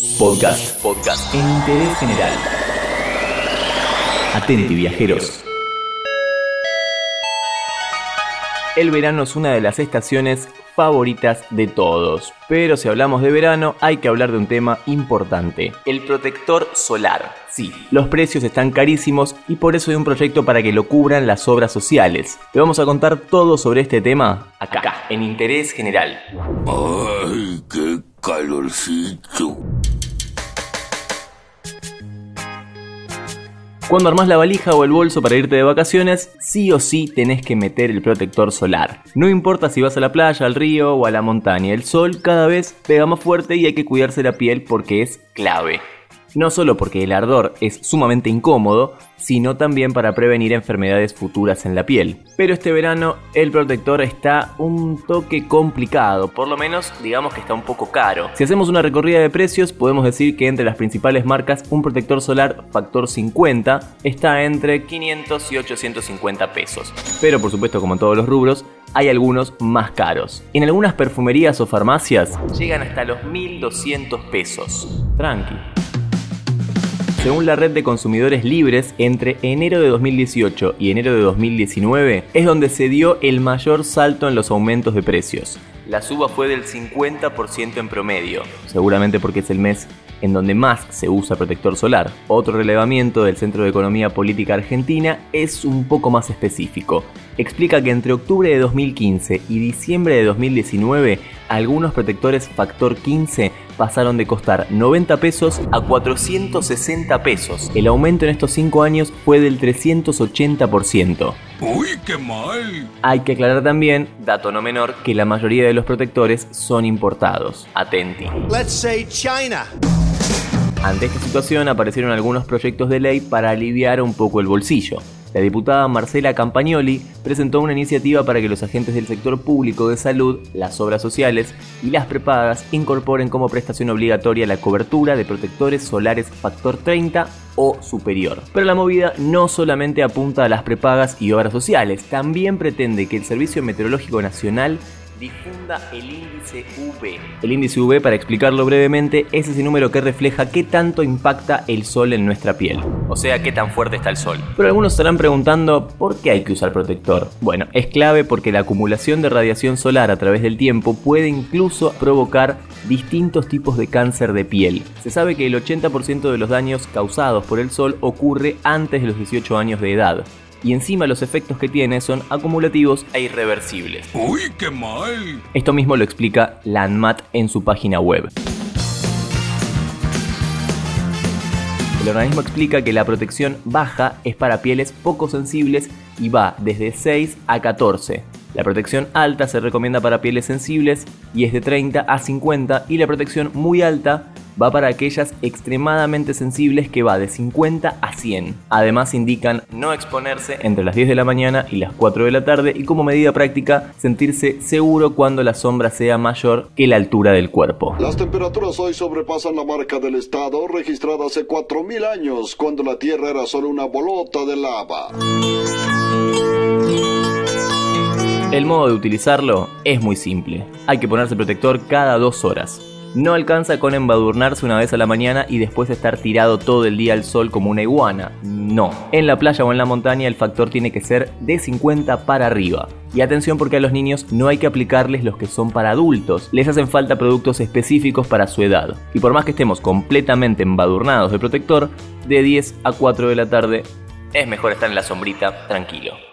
Podcast. Podcast. En interés general. Atenti, viajeros. El verano es una de las estaciones favoritas de todos. Pero si hablamos de verano, hay que hablar de un tema importante: el protector solar. Sí, los precios están carísimos y por eso hay un proyecto para que lo cubran las obras sociales. Te vamos a contar todo sobre este tema acá, en Interés General. ¡Ay, qué calorcito! Cuando armás la valija o el bolso para irte de vacaciones, sí o sí tenés que meter el protector solar. No importa si vas a la playa, al río o a la montaña, el sol cada vez pega más fuerte y hay que cuidarse la piel porque es clave no solo porque el ardor es sumamente incómodo, sino también para prevenir enfermedades futuras en la piel. Pero este verano el protector está un toque complicado, por lo menos digamos que está un poco caro. Si hacemos una recorrida de precios, podemos decir que entre las principales marcas un protector solar factor 50 está entre 500 y 850 pesos. Pero por supuesto como en todos los rubros, hay algunos más caros. En algunas perfumerías o farmacias llegan hasta los 1200 pesos. Tranqui. Según la red de consumidores libres, entre enero de 2018 y enero de 2019 es donde se dio el mayor salto en los aumentos de precios. La suba fue del 50% en promedio, seguramente porque es el mes en donde más se usa protector solar. Otro relevamiento del Centro de Economía Política Argentina es un poco más específico. Explica que entre octubre de 2015 y diciembre de 2019, algunos protectores factor 15 pasaron de costar 90 pesos a 460 pesos. El aumento en estos 5 años fue del 380%. ¡Uy, qué mal! Hay que aclarar también, dato no menor, que la mayoría de los protectores son importados. Atenti. Let's say China. Ante esta situación aparecieron algunos proyectos de ley para aliviar un poco el bolsillo. La diputada Marcela Campagnoli presentó una iniciativa para que los agentes del sector público de salud, las obras sociales y las prepagas incorporen como prestación obligatoria la cobertura de protectores solares factor 30 o superior. Pero la movida no solamente apunta a las prepagas y obras sociales, también pretende que el Servicio Meteorológico Nacional difunda el índice V. El índice V, para explicarlo brevemente, es ese número que refleja qué tanto impacta el sol en nuestra piel. O sea, qué tan fuerte está el sol. Pero algunos estarán preguntando, ¿por qué hay que usar protector? Bueno, es clave porque la acumulación de radiación solar a través del tiempo puede incluso provocar distintos tipos de cáncer de piel. Se sabe que el 80% de los daños causados por el sol ocurre antes de los 18 años de edad y encima los efectos que tiene son acumulativos e irreversibles. ¡Uy, qué mal! Esto mismo lo explica la ANMAT en su página web. El organismo explica que la protección baja es para pieles poco sensibles y va desde 6 a 14. La protección alta se recomienda para pieles sensibles y es de 30 a 50 y la protección muy alta va para aquellas extremadamente sensibles que va de 50 a 100. Además indican no exponerse entre las 10 de la mañana y las 4 de la tarde y como medida práctica sentirse seguro cuando la sombra sea mayor que la altura del cuerpo. Las temperaturas hoy sobrepasan la marca del estado registrada hace 4.000 años cuando la Tierra era solo una bolota de lava. El modo de utilizarlo es muy simple. Hay que ponerse protector cada dos horas. No alcanza con embadurnarse una vez a la mañana y después estar tirado todo el día al sol como una iguana. No. En la playa o en la montaña el factor tiene que ser de 50 para arriba. Y atención porque a los niños no hay que aplicarles los que son para adultos, les hacen falta productos específicos para su edad. Y por más que estemos completamente embadurnados de protector, de 10 a 4 de la tarde es mejor estar en la sombrita tranquilo.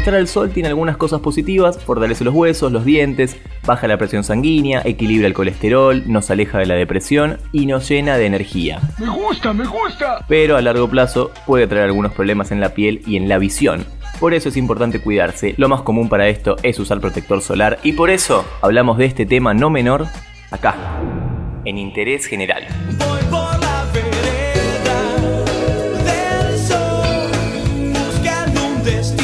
Estar al sol tiene algunas cosas positivas, fortalece los huesos, los dientes, baja la presión sanguínea, equilibra el colesterol, nos aleja de la depresión y nos llena de energía. ¡Me gusta, me gusta! Pero a largo plazo puede traer algunos problemas en la piel y en la visión. Por eso es importante cuidarse. Lo más común para esto es usar protector solar y por eso hablamos de este tema no menor acá, en Interés General. Voy por la vereda del sol, buscando un destino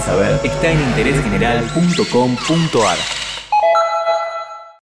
saber está en interésgeneral.com.ar.